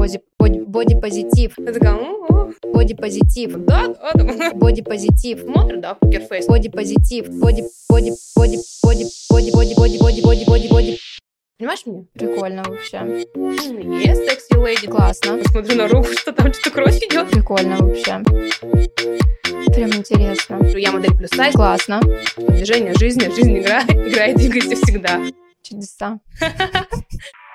боди, боди, боди-позитив, Я такая, ну, боди-позитив, да, да, да. боди-позитив, Смотрит, да, покерфейс. боди-позитив, боди, боди, боди, боди, боди, боди, боди, боди, боди, боди, боди. Понимаешь меня? Прикольно вообще. Есть секси леди. Классно. Посмотрю на руку, что там что-то кровь идет. Прикольно вообще. Прям интересно. Я модель плюс сайз. Классно. Движение жизни, жизнь игра, играет, двигайся всегда. Чудеса.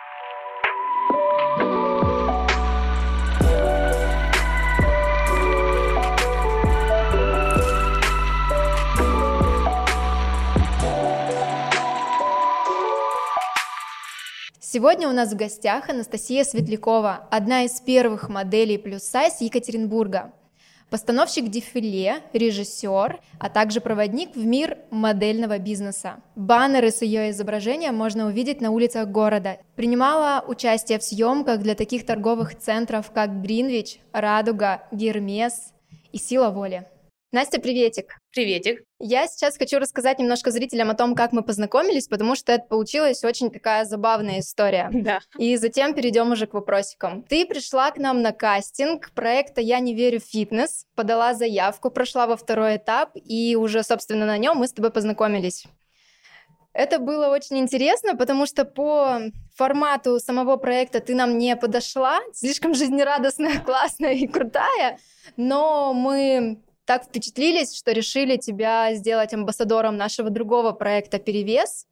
Сегодня у нас в гостях Анастасия Светлякова, одна из первых моделей плюс сайз Екатеринбурга. Постановщик дефиле, режиссер, а также проводник в мир модельного бизнеса. Баннеры с ее изображением можно увидеть на улицах города. Принимала участие в съемках для таких торговых центров, как Гринвич, Радуга, Гермес и Сила воли. Настя, приветик! Приветик. Я сейчас хочу рассказать немножко зрителям о том, как мы познакомились, потому что это получилась очень такая забавная история. Да. И затем перейдем уже к вопросикам. Ты пришла к нам на кастинг проекта «Я не верю в фитнес», подала заявку, прошла во второй этап, и уже, собственно, на нем мы с тобой познакомились. Это было очень интересно, потому что по формату самого проекта ты нам не подошла, слишком жизнерадостная, классная и крутая, но мы так впечатлились, что решили тебя сделать амбассадором нашего другого проекта «Перевес».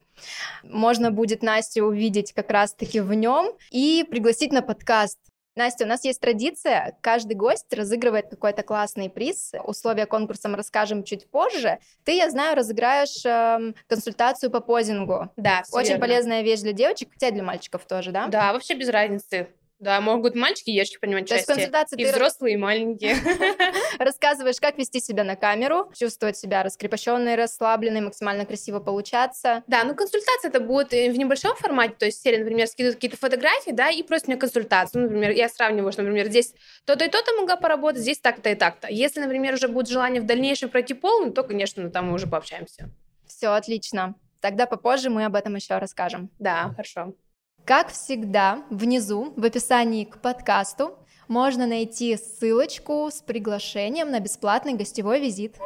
Можно будет Настю увидеть как раз-таки в нем и пригласить на подкаст. Настя, у нас есть традиция, каждый гость разыгрывает какой-то классный приз. Условия конкурса мы расскажем чуть позже. Ты, я знаю, разыграешь эм, консультацию по позингу. Да, Очень верно. полезная вещь для девочек, хотя и для мальчиков тоже, да? Да, вообще без разницы. Да, могут мальчики и девочки принимать То есть участие. консультация И ты взрослые, и маленькие. рассказываешь, как вести себя на камеру, чувствовать себя раскрепощенной, расслабленной, максимально красиво получаться. Да, ну консультация это будет в небольшом формате, то есть серия, например, скидывают какие-то фотографии, да, и просят мне консультацию. Ну, например, я сравниваю, что, например, здесь то-то и то-то могла поработать, здесь так-то и так-то. Если, например, уже будет желание в дальнейшем пройти полный, то, конечно, ну, там мы уже пообщаемся. Все отлично. Тогда попозже мы об этом еще расскажем. Да, хорошо. Как всегда, внизу в описании к подкасту можно найти ссылочку с приглашением на бесплатный гостевой визит.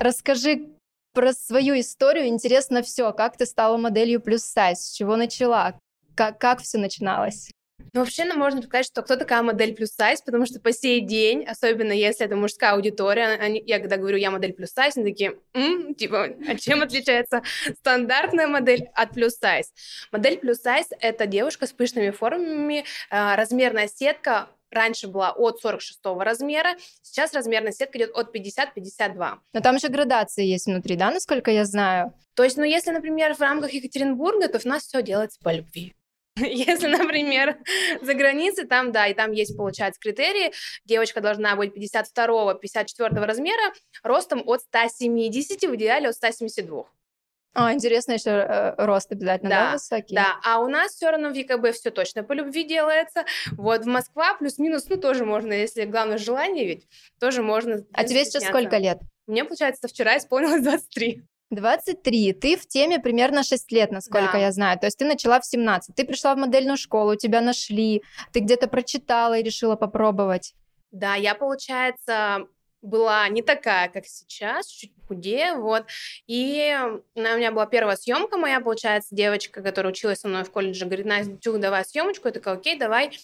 Расскажи про свою историю. Интересно все. Как ты стала моделью плюс сайз? С чего начала? Как, как все начиналось? Ну, вообще, ну, можно сказать, что кто такая модель плюс сайз, потому что по сей день, особенно если это мужская аудитория, они, я когда говорю, я модель плюс сайз, они такие, «М, типа, а чем отличается стандартная модель от плюс сайз? Модель плюс сайз — это девушка с пышными формами, э, размерная сетка раньше была от 46 размера, сейчас размерная сетка идет от 50-52. Но там еще градации есть внутри, да, насколько я знаю? То есть, ну, если, например, в рамках Екатеринбурга, то у нас все делается по любви. Если, например, за границей, там, да, и там есть, получается, критерии. Девочка должна быть 52-54 размера, ростом от 170, в идеале от 172. А, интересно, еще э, рост обязательно, да, Да, высокий? Да, а у нас все равно в ЕКБ все точно по любви делается. Вот в Москва плюс-минус, ну, тоже можно, если главное желание ведь, тоже можно. А тебе сейчас сколько лет? Мне, получается, вчера исполнилось 23. 23. Ты в теме примерно 6 лет, насколько Да. я знаю. То есть ты начала в 17. Ты пришла в модельную школу, тебя нашли, ты где-то прочитала и решила попробовать. Да, я, получается, была не такая, как сейчас, чуть худее, вот. И у меня была первая съемка моя, получается, девочка, которая училась со мной в колледже, говорит, Настя, Тюх, давай съемочку. Я такая, окей, давай.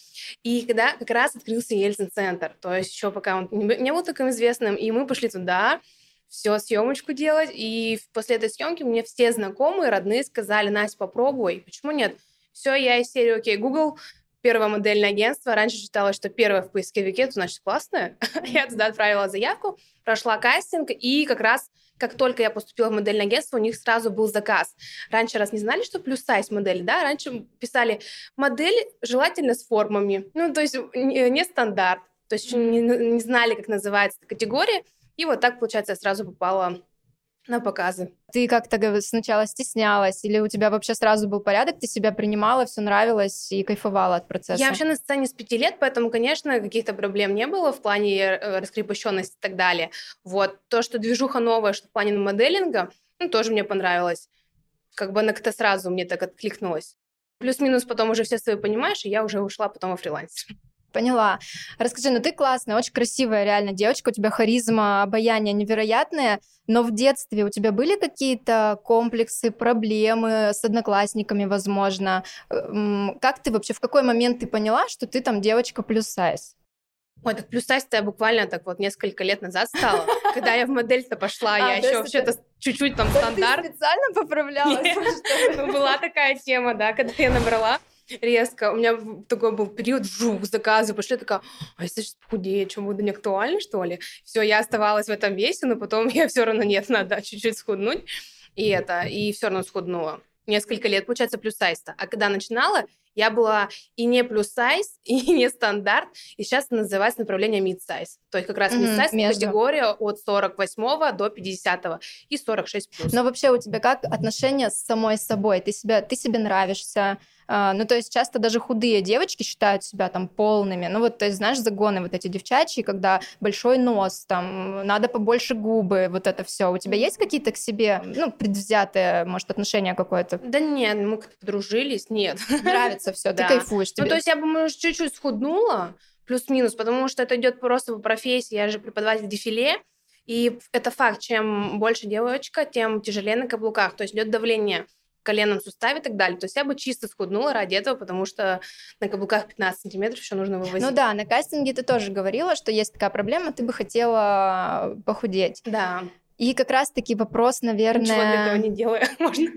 И когда как раз открылся Ельцин-центр, то есть еще пока он не был таким известным, и мы пошли туда, все, съемочку делать, и после этой съемки мне все знакомые, родные сказали, Настя, попробуй, почему нет? Все, я из серии, окей, Google, первое модельное агентство. Раньше считала, что первое в поисковике, это значит классное. я туда отправила заявку, прошла кастинг, и как раз как только я поступила в модельное агентство, у них сразу был заказ. Раньше раз не знали, что плюс сайз модель, да? Раньше писали модель желательно с формами. Ну, то есть не, не стандарт. То есть не, не знали, как называется эта категория. И вот так, получается, я сразу попала на показы. Ты как-то сначала стеснялась, или у тебя вообще сразу был порядок, ты себя принимала, все нравилось и кайфовала от процесса? Я вообще на сцене с пяти лет, поэтому, конечно, каких-то проблем не было в плане э, раскрепощенности и так далее. Вот. То, что движуха новая, что в плане моделинга, ну, тоже мне понравилось. как бы она как-то сразу мне так откликнулась. Плюс-минус потом уже все свои понимаешь, и я уже ушла потом во фриланс. Поняла. Расскажи, ну ты классная, очень красивая реально девочка, у тебя харизма, обаяние невероятное, но в детстве у тебя были какие-то комплексы, проблемы с одноклассниками, возможно? Как ты вообще, в какой момент ты поняла, что ты там девочка плюс сайз? Ой, так плюс сайз я буквально так вот несколько лет назад стала. Когда я в модель-то пошла, а, я еще вообще-то чуть-чуть там стандарт. Ты специально поправлялась? Ну, была такая тема, да, когда я набрала резко. У меня такой был период, жух, заказы пошли, такая, а если сейчас похудею, что буду не актуально, что ли? Все, я оставалась в этом весе, но потом я все равно нет, надо чуть-чуть схуднуть. И это, и все равно схуднула. Несколько лет, получается, плюс сайз-то. А когда начинала, я была и не плюс сайз, и не стандарт, и сейчас называется направление mid size. То есть как раз mm-hmm, категория от 48 до 50 и 46 плюс. Но вообще у тебя как отношения с самой собой? Ты, себя, ты себе нравишься? А, ну, то есть часто даже худые девочки считают себя там полными. Ну, вот, то есть, знаешь, загоны вот эти девчачьи, когда большой нос, там, надо побольше губы, вот это все. У тебя есть какие-то к себе, ну, предвзятые, может, отношения какое-то? Да нет, мы как-то подружились, нет. Нравится все, ты кайфуешь. Ну, то есть я бы, может, чуть-чуть схуднула, плюс-минус, потому что это идет просто по профессии, я же преподаватель дефиле, и это факт, чем больше девочка, тем тяжелее на каблуках, то есть идет давление коленном суставе и так далее. То есть я бы чисто схуднула ради этого, потому что на каблуках 15 сантиметров еще нужно вывозить. Ну да, на кастинге ты тоже говорила, что есть такая проблема, ты бы хотела похудеть. Да. И как раз-таки вопрос, наверное... Ничего для этого не делаю, можно.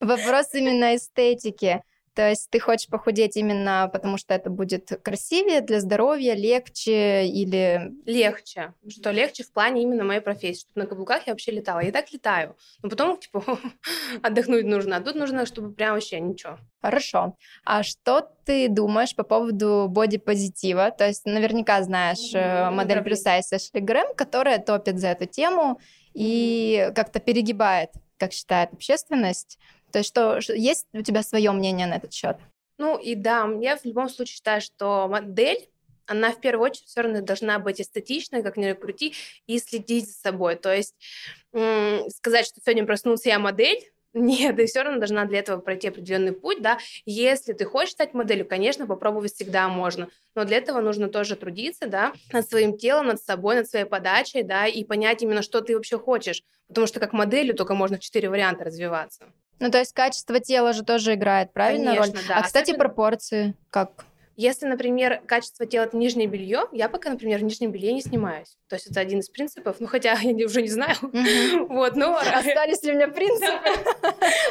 Вопрос именно эстетики. То есть ты хочешь похудеть именно потому, что это будет красивее для здоровья, легче или... Легче. Что легче в плане именно моей профессии. Чтобы на каблуках я вообще летала. Я и так летаю. Но потом, типа, отдохнуть нужно. А тут нужно, чтобы прям вообще ничего. Хорошо. А что ты думаешь по поводу бодипозитива? То есть наверняка знаешь mm-hmm. модель плюс сайз Эшли Грэм, которая топит за эту тему и как-то перегибает, как считает общественность. То есть что, есть у тебя свое мнение на этот счет? Ну и да, я в любом случае считаю, что модель она в первую очередь все равно должна быть эстетичной, как ни крути, и следить за собой. То есть сказать, что сегодня проснулся я модель, нет, ты все равно должна для этого пройти определенный путь, да. Если ты хочешь стать моделью, конечно, попробовать всегда можно, но для этого нужно тоже трудиться, да, над своим телом, над собой, над своей подачей, да, и понять именно, что ты вообще хочешь, потому что как моделью только можно четыре варианта развиваться. Ну, то есть качество тела же тоже играет, правильно, Конечно, роль? Да. А, кстати, Особенно... пропорции как? Если, например, качество тела это нижнее белье, я пока, например, в нижнем белье не снимаюсь. То есть это один из принципов. Ну, хотя я уже не знаю. Вот, но... Остались ли у меня принципы?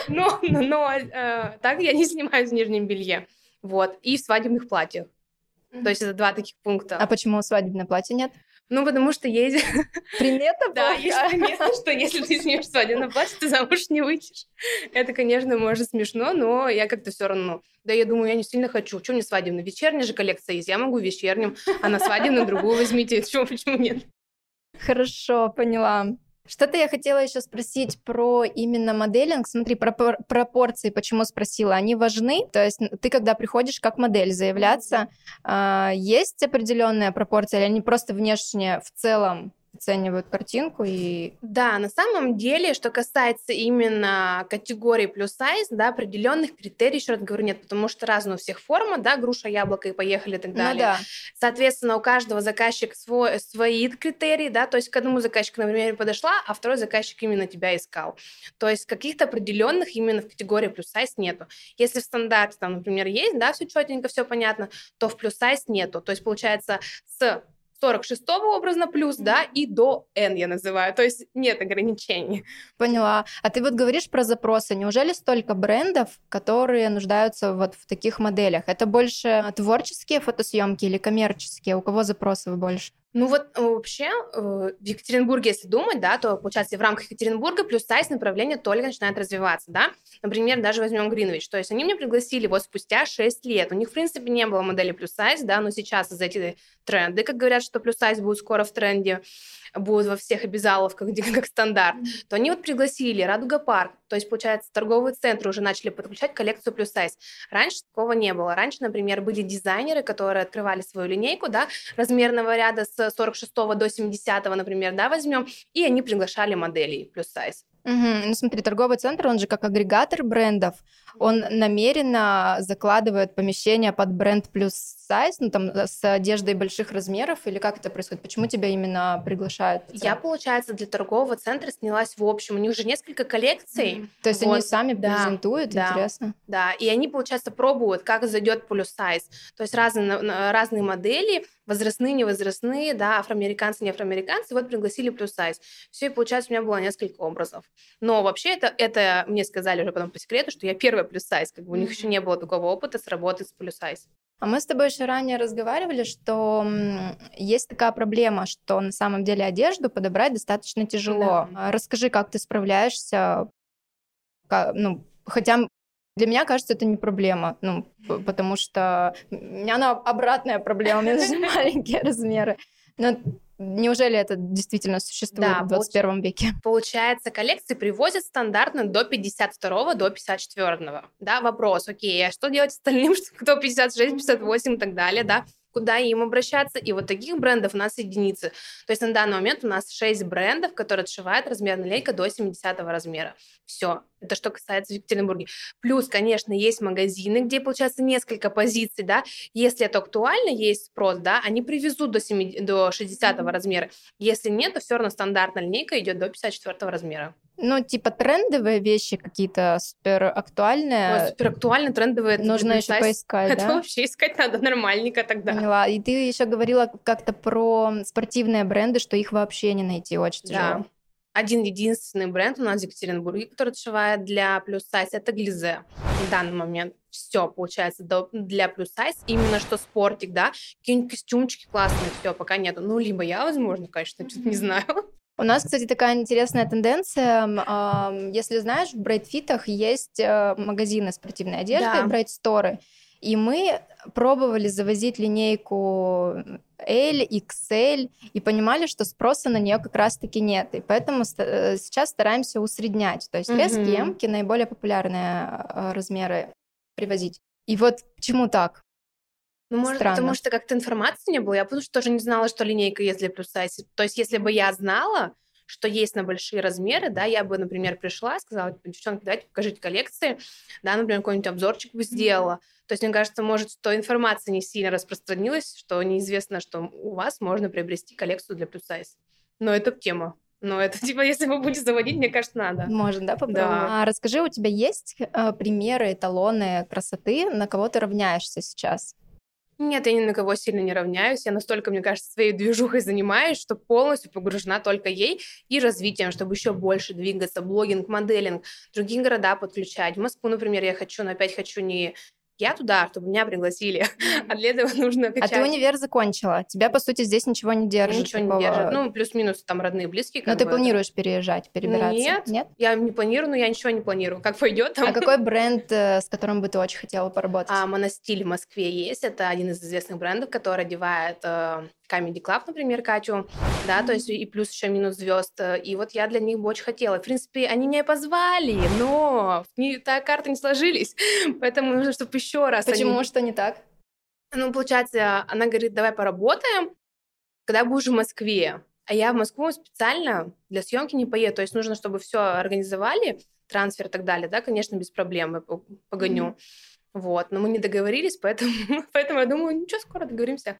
Но, но э, так я не снимаюсь в нижнем белье. Вот. И в свадебных платьях. То есть это два таких пункта. А почему свадебное платье нет? Ну, потому что есть... Примета Да, есть примета, что если ты снимешь свадебное платье, ты замуж не выйдешь. Это, конечно, может смешно, но я как-то все равно... Да, я думаю, я не сильно хочу. Что мне свадебная? Вечерняя же коллекция есть. Я могу вечерним, а на свадебную другую возьмите. Чего, почему нет? Хорошо, поняла. Что-то я хотела еще спросить про именно моделинг. Смотри, про пропорции, почему спросила, они важны? То есть ты, когда приходишь как модель заявляться, э, есть определенная пропорция или они просто внешне в целом оценивают картинку и... Да, на самом деле, что касается именно категории плюс сайз, да, определенных критерий, еще раз говорю, нет, потому что разные у всех форма, да, груша, яблоко и поехали и так ну далее. Ну, да. Соответственно, у каждого заказчика свой, свои критерии, да, то есть к одному заказчику, например, подошла, а второй заказчик именно тебя искал. То есть каких-то определенных именно в категории плюс сайз нету. Если в стандарте, там, например, есть, да, все четенько, все понятно, то в плюс сайз нету. То есть получается с 46-го образно плюс, да, и до N я называю. То есть нет ограничений. Поняла. А ты вот говоришь про запросы. Неужели столько брендов, которые нуждаются вот в таких моделях? Это больше творческие фотосъемки или коммерческие? У кого запросов больше? Ну вот э, вообще э, в Екатеринбурге, если думать, да, то получается в рамках Екатеринбурга плюс сайз направление только начинает развиваться, да. Например, даже возьмем Гринвич, то есть они меня пригласили вот спустя 6 лет. У них, в принципе, не было модели плюс сайз, да, но сейчас из эти тренды, как говорят, что плюс сайз будет скоро в тренде, будут во всех обязаловках, где как стандарт, то они вот пригласили Радуга Парк, то есть, получается, торговые центры уже начали подключать коллекцию плюс сайз. Раньше такого не было. Раньше, например, были дизайнеры, которые открывали свою линейку, да, размерного ряда с 46 до 70, например, да, возьмем, и они приглашали моделей плюс сайз. Угу. Ну смотри, торговый центр, он же как агрегатор брендов, он намеренно закладывает помещение под бренд плюс сайз, ну там с одеждой больших размеров, или как это происходит? Почему тебя именно приглашают? Я, получается, для торгового центра снялась в общем. У них уже несколько коллекций. Mm. То есть вот. они сами да. презентуют, да. интересно? Да, и они, получается, пробуют, как зайдет плюс сайз. То есть разные, разные модели, возрастные, невозрастные, да, афроамериканцы, не афроамериканцы, вот пригласили плюс сайз. Все, и получается, у меня было несколько образов. Но вообще это, это мне сказали уже потом по секрету, что я первая плюс сайз, как бы у них еще не было такого опыта с работы с плюс сайз. А мы с тобой еще ранее разговаривали, что есть такая проблема, что на самом деле одежду подобрать достаточно тяжело. Да. Расскажи, как ты справляешься, ну, хотя для меня кажется, это не проблема, ну, потому что у меня она обратная проблема, мне нужны маленькие размеры. Но неужели это действительно существует да, в 21 получ... веке? Получается, коллекции привозят стандартно до 52 до 54 Да, вопрос, окей, а что делать остальным, кто 56, 58 и так далее, да? куда им обращаться. И вот таких брендов у нас единицы. То есть на данный момент у нас 6 брендов, которые отшивают размерная лейка до 70 размера. Все. Это что касается Екатеринбурга. Плюс, конечно, есть магазины, где, получается, несколько позиций, да. Если это актуально, есть спрос, да, они привезут до, 7, до 60 mm-hmm. размера. Если нет, то все равно стандартная линейка идет до 54 размера. Ну, типа трендовые вещи какие-то супер актуальные. Ой, супер актуальные, трендовые. Нужно еще поискать, Это да? вообще искать надо нормальненько тогда. Поняла. И ты еще говорила как-то про спортивные бренды, что их вообще не найти очень тяжело. Да. Один единственный бренд у нас в Екатеринбурге, который отшивает для плюс сайз, это Глизе. В данный момент все получается для плюс сайз, именно что спортик, да, какие-нибудь костюмчики классные, все, пока нету. Ну, либо я, возможно, конечно, что-то не знаю. У нас, кстати, такая интересная тенденция. Если знаешь, в брейдфитах есть э, магазины спортивной одежды, да. брейдсторы. И мы пробовали завозить линейку L, XL и понимали, что спроса на нее как раз-таки нет. И поэтому э, сейчас стараемся усреднять. То есть резкие эмки, наиболее популярные э, размеры привозить. И вот почему так? Ну, может, Странно. потому что как-то информации не было. Я потому что тоже не знала, что линейка есть для плюс сайз. То есть, если бы я знала, что есть на большие размеры, да, я бы, например, пришла сказала, типа, девчонки, давайте покажите коллекции, да, например, какой-нибудь обзорчик бы сделала. Mm-hmm. То есть, мне кажется, может, что информация не сильно распространилась, что неизвестно, что у вас можно приобрести коллекцию для плюс сайз. Но это тема. Но это, типа, если вы будете заводить, мне кажется, надо. Можно, да, попробовать? Да. А расскажи, у тебя есть э, примеры, эталоны красоты, на кого ты равняешься сейчас? Нет, я ни на кого сильно не равняюсь. Я настолько, мне кажется, своей движухой занимаюсь, что полностью погружена только ей и развитием, чтобы еще больше двигаться, блогинг, моделинг, другие города подключать. В Москву, например, я хочу, но опять хочу не я туда, чтобы меня пригласили, а для этого нужно качать. А ты универ закончила, тебя, по сути, здесь ничего не держит. Ничего такого... не держит, ну, плюс-минус там родные, близкие. Но ты бы, планируешь переезжать, перебираться? Нет, Нет, я не планирую, но я ничего не планирую. Как пойдет там. А какой бренд, э, с которым бы ты очень хотела поработать? А, Моностиль в Москве есть, это один из известных брендов, который одевает э, Comedy Club, например, Катю, да, то есть и плюс еще минус звезд. И вот я для них бы очень хотела. В принципе, они меня позвали, но не, так карты не сложились, поэтому нужно, чтобы еще раз. Почему они... что не так? Ну, получается, она говорит, давай поработаем, когда будешь в Москве. А я в Москву специально для съемки не поеду. То есть нужно, чтобы все организовали, трансфер и так далее, да, конечно, без проблем я погоню. Mm-hmm. Вот, но мы не договорились, поэтому, поэтому я думаю, ничего, скоро договоримся.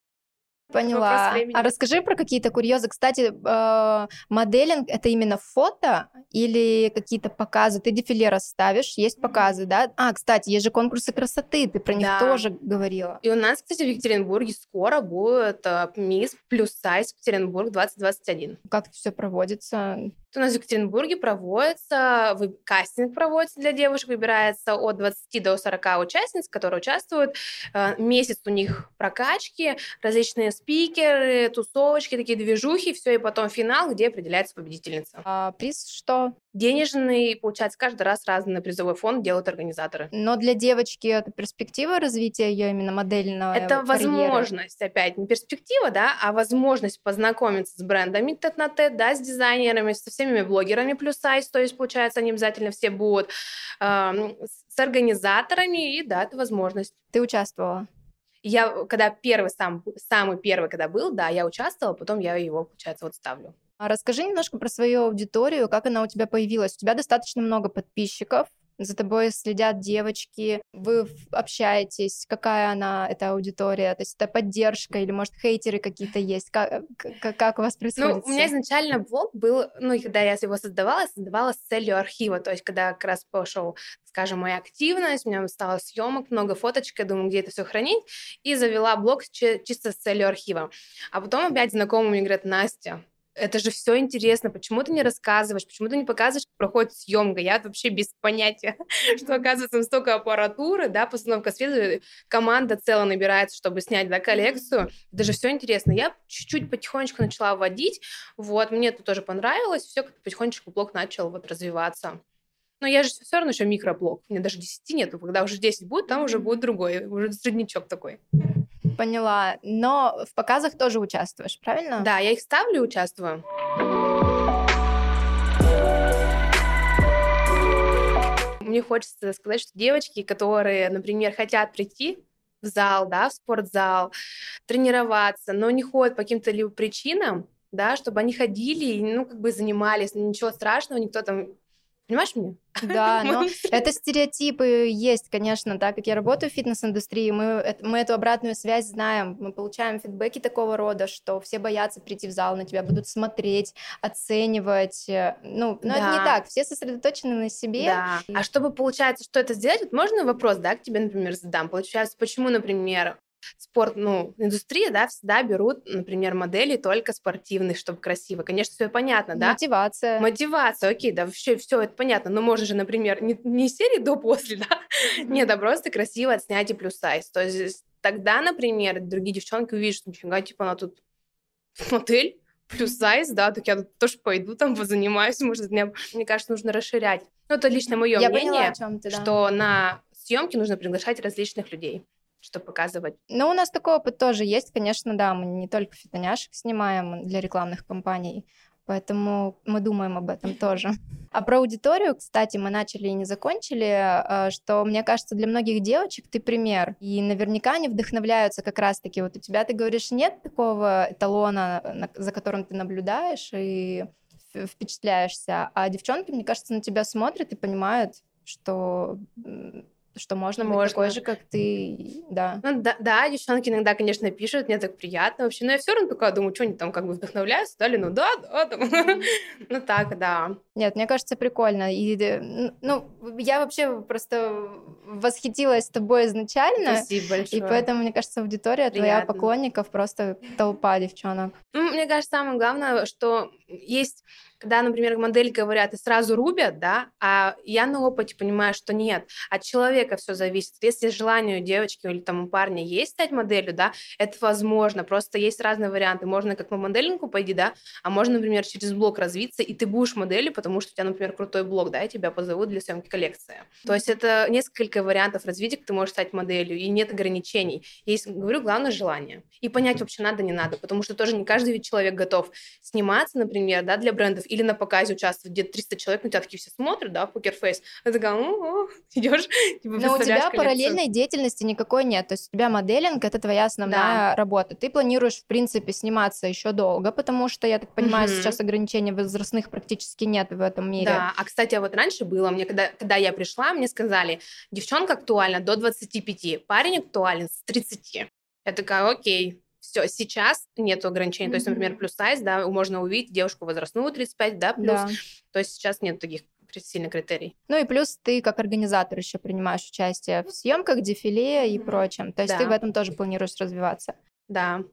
Поняла. А расскажи про какие-то курьезы. Кстати, э, моделинг это именно фото или какие-то показы? Ты дефиле расставишь, есть показы, да? А, кстати, есть же конкурсы красоты, ты про них да. тоже говорила. И у нас, кстати, в Екатеринбурге скоро будет э, мисс плюс сайз Екатеринбург 2021. Как это все проводится? У нас в Екатеринбурге проводится, кастинг проводится для девушек, выбирается от 20 до 40 участниц, которые участвуют. Э, месяц у них прокачки, различные спикеры, тусовочки, такие движухи, все, и потом финал, где определяется победительница. А приз что? Денежный, получается, каждый раз разный призовой фонд делают организаторы. Но для девочки это перспектива развития ее именно модельного Это карьеры. возможность, опять, не перспектива, да, а возможность познакомиться с брендами тет на тет, да, с дизайнерами, со всеми блогерами плюс сайз, то есть, получается, они обязательно все будут э, с организаторами, и да, это возможность. Ты участвовала? Я, когда первый, сам, самый первый, когда был, да, я участвовала, потом я его, получается, вот ставлю. А расскажи немножко про свою аудиторию, как она у тебя появилась. У тебя достаточно много подписчиков, за тобой следят девочки, вы общаетесь, какая она, эта аудитория, то есть это поддержка или, может, хейтеры какие-то есть, как, как, как у вас происходит? Ну, у меня изначально блог был, ну, когда я его создавала, создавала с целью архива, то есть когда как раз пошел скажем, моя активность, у меня стало съемок, много фоточек, я думаю, где это все хранить, и завела блог чисто с целью архива. А потом опять знакомый мне говорит, Настя, это же все интересно, почему ты не рассказываешь, почему ты не показываешь, как проходит съемка. Я вообще без понятия, что оказывается столько аппаратуры, да, постановка света, команда целая набирается, чтобы снять, да, коллекцию. Это же все интересно. Я чуть-чуть потихонечку начала вводить, вот, мне это тоже понравилось, все как потихонечку блок начал вот развиваться. Но я же все равно еще микроблок. У меня даже 10 нету. Когда уже 10 будет, там уже будет другой, уже среднячок такой. Поняла. Но в показах тоже участвуешь, правильно? Да, я их ставлю участвую. Мне хочется сказать, что девочки, которые, например, хотят прийти в зал, да, в спортзал, тренироваться, но не ходят по каким-то либо причинам, да, чтобы они ходили и, ну, как бы занимались, ничего страшного, никто там Понимаешь меня? Да, но это стереотипы есть, конечно, так как я работаю в фитнес-индустрии, мы, мы эту обратную связь знаем, мы получаем фидбэки такого рода, что все боятся прийти в зал, на тебя будут смотреть, оценивать, э, ну, но да. это не так, все сосредоточены на себе. Да. А чтобы, получается, что это сделать, вот можно вопрос, да, к тебе, например, задам, получается, почему, например, спорт, ну, индустрия, да, всегда берут, например, модели только спортивных, чтобы красиво. Конечно, все понятно, да? Мотивация. Мотивация, окей, да, вообще все это понятно. Но можно же, например, не, не серии до-после, да? Нет, а просто красиво отснять и плюс сайз. То есть тогда, например, другие девчонки увидят, что нифига, типа, она тут модель, плюс сайз, да, так я тоже пойду там позанимаюсь, может, мне, мне кажется, нужно расширять. Ну, это лично мое мнение, поняла, ты, да. что на съемки нужно приглашать различных людей что показывать. Ну, у нас такой опыт тоже есть, конечно, да, мы не только фитоняшек снимаем для рекламных кампаний, поэтому мы думаем об этом тоже. А про аудиторию, кстати, мы начали и не закончили, а, что, мне кажется, для многих девочек ты пример, и наверняка они вдохновляются как раз-таки, вот у тебя, ты говоришь, нет такого эталона, за которым ты наблюдаешь и впечатляешься, а девчонки, мне кажется, на тебя смотрят и понимают, что что можно, можно. быть такой же, как ты, да. Ну, да, да, девчонки иногда, конечно, пишут, мне так приятно вообще, но я все равно такая думаю, что они там как бы вдохновляются, да, ли, ну да, да, там. ну так, да. Нет, мне кажется, прикольно. И, ну, я вообще просто восхитилась тобой изначально. Спасибо большое. И поэтому, мне кажется, аудитория Приятно. твоя поклонников просто толпа девчонок. Ну, мне кажется, самое главное, что есть когда, например, модель говорят и сразу рубят, да, а я на опыте понимаю, что нет, от человека все зависит. Если желание у девочки или там у парня есть стать моделью, да, это возможно, просто есть разные варианты. Можно как по моделингу пойти, да, а можно, например, через блог развиться, и ты будешь моделью, потому что у тебя, например, крутой блог, да, и тебя позовут для съемки коллекции. То есть это несколько вариантов развития, как ты можешь стать моделью, и нет ограничений. Есть, говорю, главное желание. И понять вообще надо, не надо, потому что тоже не каждый ведь человек готов сниматься, например, да, для брендов, или на показе участвует где-то 300 человек, на тебя такие все смотрят, да, покерфейс. Ты такая, ну, идешь, типа, Но у тебя коллекцию. параллельной деятельности никакой нет. То есть у тебя моделинг — это твоя основная да. работа. Ты планируешь, в принципе, сниматься еще долго, потому что, я так понимаю, угу. сейчас ограничений возрастных практически нет в этом мире. Да, а, кстати, вот раньше было, мне когда, когда я пришла, мне сказали, девчонка актуальна до 25, парень актуален с 30. Я такая, окей, все, сейчас нет ограничений. Mm-hmm. То есть, например, плюс сайз, да, можно увидеть девушку возрастную 35, да, плюс. Да. То есть сейчас нет таких сильных критерий. Ну и плюс ты как организатор еще принимаешь участие в съемках, дефиле и прочем. То есть да. ты в этом тоже планируешь развиваться. Да.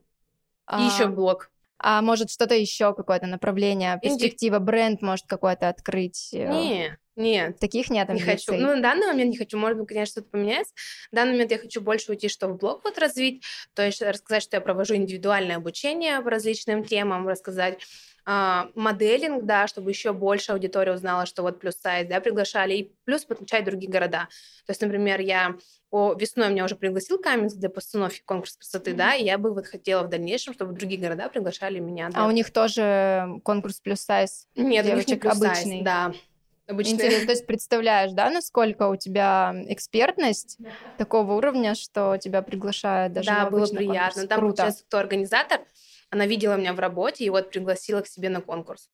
А... И еще блог. А может что-то еще какое-то направление, перспектива, бренд может какой-то открыть? Э? Не, нет. Таких нет амбиций? Не хочу. Ну, на данный момент не хочу. Может быть, конечно, что-то поменяется. В данный момент я хочу больше уйти, что в блог вот развить, то есть рассказать, что я провожу индивидуальное обучение по различным темам, рассказать моделинг, да, чтобы еще больше аудитория узнала, что вот плюс сайт, да, приглашали, и плюс подключать другие города. То есть, например, я о, весной меня уже пригласил Каменск для постановки конкурса красоты, mm-hmm. да, и я бы вот хотела в дальнейшем, чтобы другие города приглашали меня. Для... А у них тоже конкурс плюс сайз? Нет, девочек, у них не плюс обычный. Сайз, да. Обычно. Интересно, то есть представляешь, да, насколько у тебя экспертность такого уровня, что тебя приглашают даже Да, было приятно. Конкурс. Там, Круто. получается, кто организатор, она видела меня в работе и вот пригласила к себе на конкурс.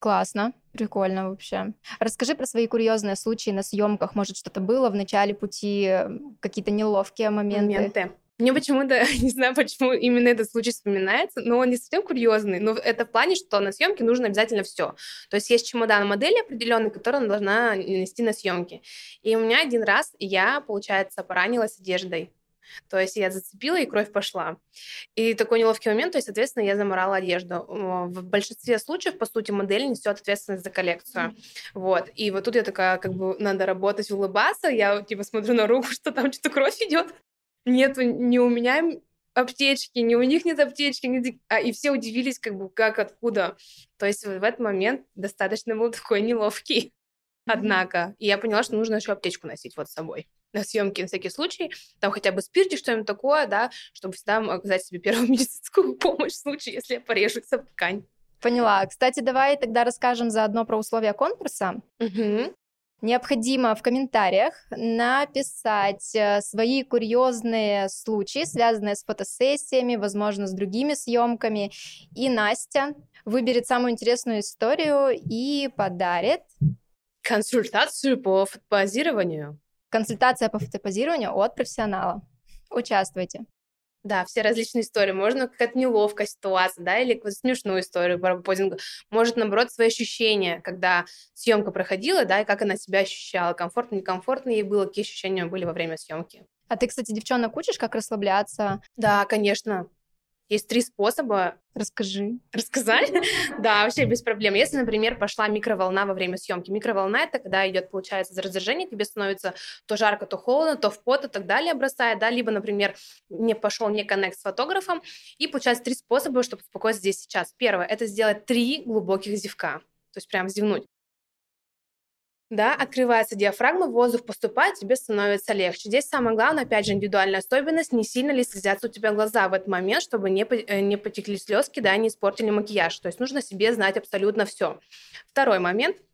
Классно, прикольно вообще. Расскажи про свои курьезные случаи на съемках. Может, что-то было в начале пути, какие-то неловкие моменты? Моменты. Мне почему-то, не знаю, почему именно этот случай вспоминается, но он не совсем курьезный. Но это в плане, что на съемке нужно обязательно все. То есть есть чемодан модели определенный, который она должна нести на съемки. И у меня один раз я, получается, поранилась одеждой. То есть я зацепила, и кровь пошла. И такой неловкий момент, то есть, соответственно, я заморала одежду. В большинстве случаев, по сути, модель несет ответственность за коллекцию. Вот. И вот тут я такая, как бы, надо работать, улыбаться. Я, типа, смотрю на руку, что там что-то кровь идет. Нет, не у меня аптечки, не у них нет аптечки, не... а, и все удивились, как бы, как, откуда. То есть в этот момент достаточно был такой неловкий. Однако, и я поняла, что нужно еще аптечку носить вот с собой на съемки на всякий случай, там хотя бы спиртик, что-нибудь такое, да, чтобы всегда оказать себе первую медицинскую помощь в случае, если я порежусь об ткань. Поняла. Кстати, давай тогда расскажем заодно про условия конкурса. Угу. Необходимо в комментариях написать э, свои курьезные случаи, связанные с фотосессиями, возможно, с другими съемками. И Настя выберет самую интересную историю и подарит консультацию по фотопозированию. Консультация по фотопозированию от профессионала. Участвуйте. Да, все различные истории. Можно какая-то неловкая ситуация, да, или какую-то смешную историю по позингу. Может, наоборот, свои ощущения, когда съемка проходила, да, и как она себя ощущала, комфортно, некомфортно ей было, какие ощущения были во время съемки. А ты, кстати, девчонок учишь, как расслабляться? Да, конечно. Есть три способа. Расскажи. Рассказать? да, вообще без проблем. Если, например, пошла микроволна во время съемки. Микроволна это когда идет, получается, раздражение, тебе становится то жарко, то холодно, то в пот и так далее бросает, да, либо, например, не пошел не коннект с фотографом. И получается три способа, чтобы успокоиться здесь сейчас. Первое – это сделать три глубоких зевка. То есть прям зевнуть да, открывается диафрагма, воздух поступает, тебе становится легче. Здесь самое главное, опять же, индивидуальная особенность, не сильно ли слезятся у тебя глаза в этот момент, чтобы не, э, не потекли слезки, да, не испортили макияж. То есть нужно себе знать абсолютно все. Второй момент –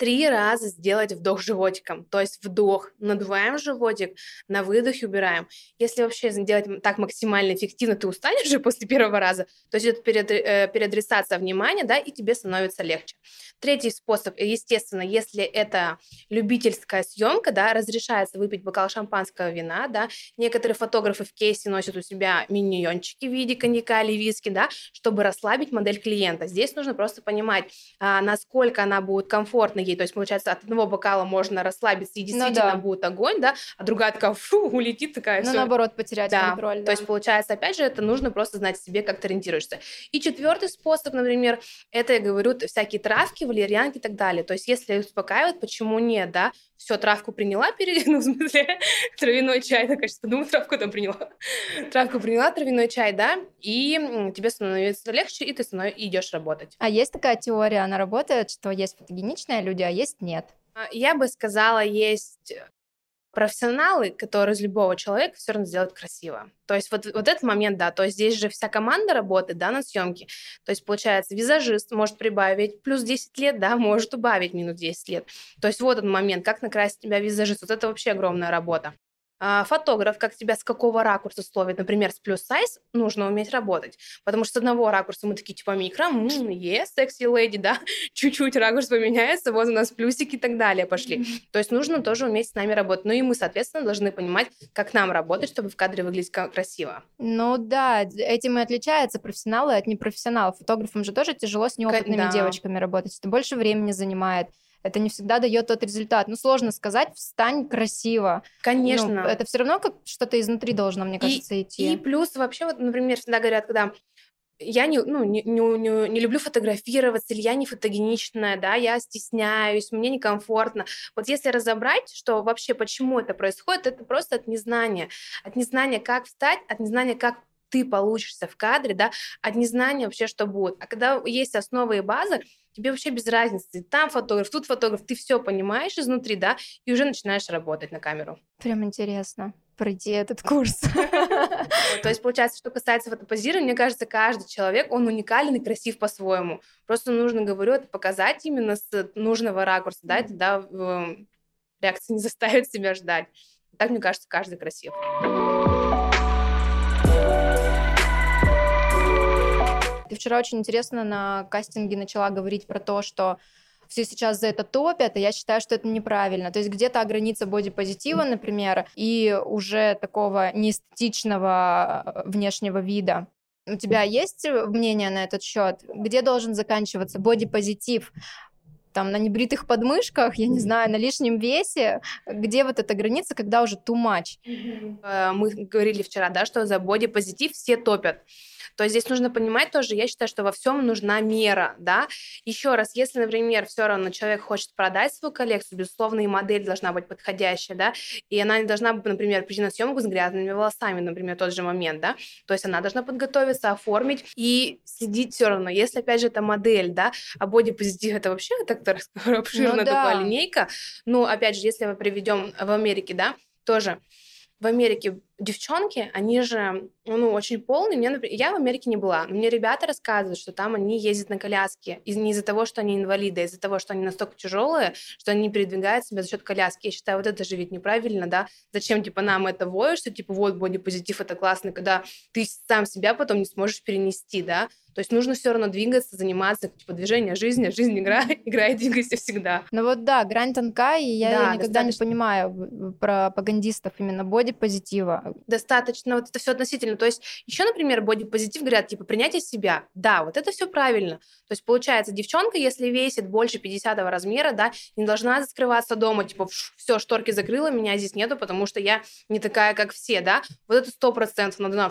три раза сделать вдох животиком. То есть вдох, надуваем животик, на выдохе убираем. Если вообще сделать так максимально эффективно, ты устанешь же после первого раза. То есть это перед, э, переадресация внимания, да, и тебе становится легче. Третий способ, естественно, если это любительская съемка, да, разрешается выпить бокал шампанского вина, да. Некоторые фотографы в кейсе носят у себя миньончики в виде коньяка или виски, да, чтобы расслабить модель клиента. Здесь нужно просто понимать, а, насколько она будет комфортно ей. То есть, получается, от одного бокала можно расслабиться, и ну действительно ну, да. будет огонь, да, а другая такая, фу, улетит такая. Ну, наоборот, потерять да. контроль. Да. То есть, получается, опять же, это нужно просто знать себе, как ты ориентируешься. И четвертый способ, например, это, я говорю, всякие травки, валерьянки и так далее. То есть, если успокаивает, почему нет, да? Все, травку приняла перед, ну, в смысле, травяной чай, так, конечно, думаю, травку там приняла. Травку приняла, травяной чай, да, и тебе становится легче, и ты идешь работать. А есть такая теория, она работает, что есть фотогеничные люди, а есть нет? А, я бы сказала, есть профессионалы, которые из любого человека все равно сделают красиво. То есть вот, вот этот момент, да, то есть здесь же вся команда работает, да, на съемке. То есть, получается, визажист может прибавить плюс 10 лет, да, может убавить минус 10 лет. То есть вот этот момент, как накрасить тебя визажист, вот это вообще огромная работа. А, фотограф, как тебя с какого ракурса словит, например, с плюс сайз, нужно уметь работать. Потому что с одного ракурса мы такие, типа, микро, yes, sexy lady, да, чуть-чуть ракурс поменяется, вот у нас плюсики и так далее пошли. То есть нужно тоже уметь с нами работать. Ну и мы, соответственно, должны понимать, как нам работать, чтобы в кадре выглядеть красиво. Ну да, этим и отличаются профессионалы от непрофессионалов. Фотографам же тоже тяжело с неопытными да. девочками работать. Это больше времени занимает это не всегда дает тот результат. Ну, сложно сказать, встань красиво. Конечно. Ну, это все равно как что-то изнутри должно, мне кажется, и, идти. И плюс вообще, вот, например, всегда говорят, когда я не, ну, не, не, не, не люблю фотографироваться, или я не фотогеничная, да, я стесняюсь, мне некомфортно. Вот если разобрать, что вообще почему это происходит, это просто от незнания. От незнания, как встать, от незнания, как ты получишься в кадре, да, от незнания вообще, что будет. А когда есть основы и базы, тебе вообще без разницы. Там фотограф, тут фотограф, ты все понимаешь изнутри, да, и уже начинаешь работать на камеру. Прям интересно пройти этот курс. То есть, получается, что касается фотопозирования, мне кажется, каждый человек, он уникален и красив по-своему. Просто нужно, говорю, это показать именно с нужного ракурса, да, и тогда эм, реакция не заставит себя ждать. Так, мне кажется, каждый красив. Ты вчера очень интересно на кастинге начала говорить про то, что все сейчас за это топят, и я считаю, что это неправильно. То есть где-то граница бодипозитива, например, и уже такого неэстетичного э, внешнего вида. У тебя есть мнение на этот счет? Где должен заканчиваться бодипозитив? там на небритых подмышках, я не знаю, на лишнем весе, где вот эта граница, когда уже too much? Э, мы говорили вчера, да, что за бодипозитив все топят то здесь нужно понимать тоже, я считаю, что во всем нужна мера, да. Еще раз, если, например, все равно человек хочет продать свою коллекцию, безусловно, и модель должна быть подходящая, да, и она не должна, например, прийти на съемку с грязными волосами, например, тот же момент, да, то есть она должна подготовиться, оформить и следить все равно. Если, опять же, это модель, да, а бодипозитив это вообще так обширная ну, да. такая линейка, ну, опять же, если мы приведем в Америке, да, тоже в Америке девчонки, они же, ну, очень полные. Мне, например, я в Америке не была, но мне ребята рассказывают, что там они ездят на коляске. И не из-за того, что они инвалиды, а из-за того, что они настолько тяжелые, что они передвигают себя за счет коляски. Я считаю, вот это же ведь неправильно, да? Зачем, типа, нам это воешь, что, типа, вот, бодипозитив это классно, когда ты сам себя потом не сможешь перенести, да? То есть нужно все равно двигаться, заниматься, типа, движение жизни, а жизнь играет, играет, двигайся всегда. Ну вот да, грань тонка, и я да, никогда достаточно... не понимаю про пропагандистов именно бодипозитива. Достаточно, вот это все относительно. То есть еще, например, бодипозитив говорят, типа, принятие себя. Да, вот это все правильно. То есть получается, девчонка, если весит больше 50 размера, да, не должна скрываться дома, типа, все, шторки закрыла, меня здесь нету, потому что я не такая, как все, да. Вот это сто процентов надо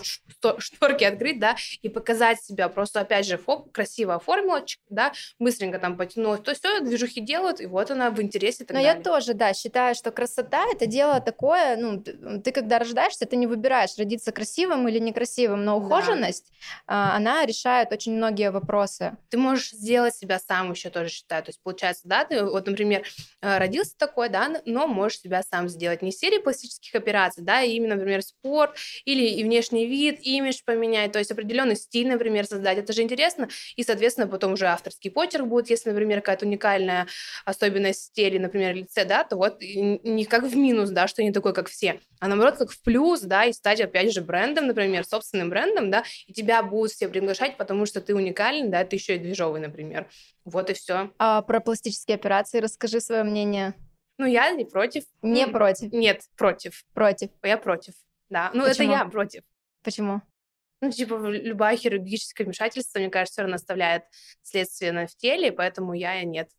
шторки открыть, да, и показать себя. Просто, опять же, фоп, красиво оформила, да, быстренько там потянула. То есть все, движухи делают, и вот она в интересе. Но далее. я тоже, да, считаю, что красота — это дело такое, ну, ты когда рождаешься, ты не выбираешь, родиться красивым или некрасивым, но ухоженность, да. она решает очень многие вопросы. Ты можешь сделать себя сам еще тоже считаю. То есть, получается, да, ты вот, например, э, родился такой, да, но можешь себя сам сделать. Не серии пластических операций, да, а именно, например, спорт или и внешний вид, имидж поменять, то есть определенный стиль, например, создать. Это же интересно. И, соответственно, потом уже авторский почерк будет, если, например, какая-то уникальная особенность стиля, например, лице, да, то вот не как в минус, да, что не такой, как все, а наоборот, как в плюс, да, и стать, опять же, брендом, например, собственным брендом, да, и тебя будут все приглашать, потому что ты уникальный, да, ты еще и движовый, например. Вот и все. А про пластические операции расскажи свое мнение. Ну, я не против. Не ну, против? Нет, против. Против. Я против, да. Ну, Почему? это я против. Почему? Ну, типа, любое хирургическое вмешательство, мне кажется, все равно оставляет следствие в теле, поэтому я нет.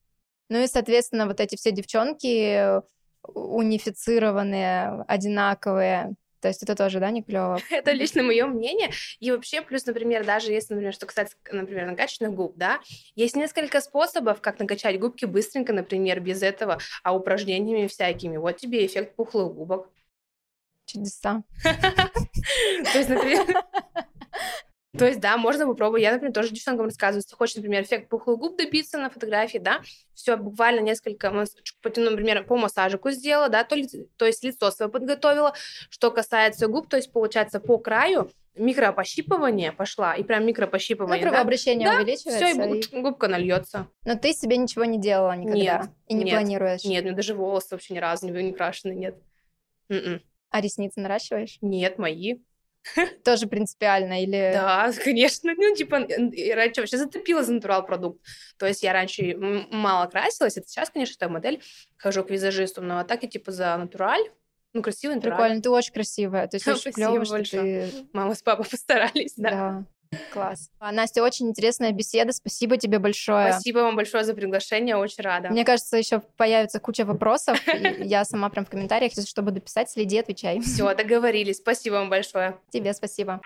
Ну и, соответственно, вот эти все девчонки унифицированные, одинаковые, то есть это тоже, да, не клево? это лично мое мнение. И вообще, плюс, например, даже если, например, что касается, например, накачанных губ, да, есть несколько способов, как накачать губки быстренько, например, без этого, а упражнениями всякими. Вот тебе эффект пухлых губок. Чудеса. То есть, например... То есть, да, можно попробовать. Я, например, тоже девчонкам рассказываю, если хочешь, например, эффект пухлых губ добиться на фотографии, да, все буквально несколько, например, по массажику сделала, да, то, то есть лицо свое подготовила. Что касается губ, то есть, получается, по краю микропощипывание пошла, и прям микропощипывание. Ну, кровообращение да? увеличивается. Все, и, и губка нальется. Но ты себе ничего не делала никогда? Нет. И не нет, планируешь? Нет, мне даже волосы вообще ни разу не крашены, нет. М-м. А ресницы наращиваешь? Нет, мои. Тоже принципиально или... Да, конечно. Ну, типа, раньше вообще затопила за натурал продукт. То есть я раньше мало красилась, это сейчас, конечно, эта модель, хожу к визажисту, но а так я типа за натураль. Ну, красивый натураль. Прикольно, ты очень красивая. То есть очень клево, что ты... Мама с папой постарались, да. Да. Класс. А, Настя, очень интересная беседа. Спасибо тебе большое. Спасибо вам большое за приглашение. Очень рада. Мне кажется, еще появится куча вопросов. Я сама прям в комментариях, если что, буду писать, следи, отвечай. Все, договорились. Спасибо вам большое. Тебе спасибо.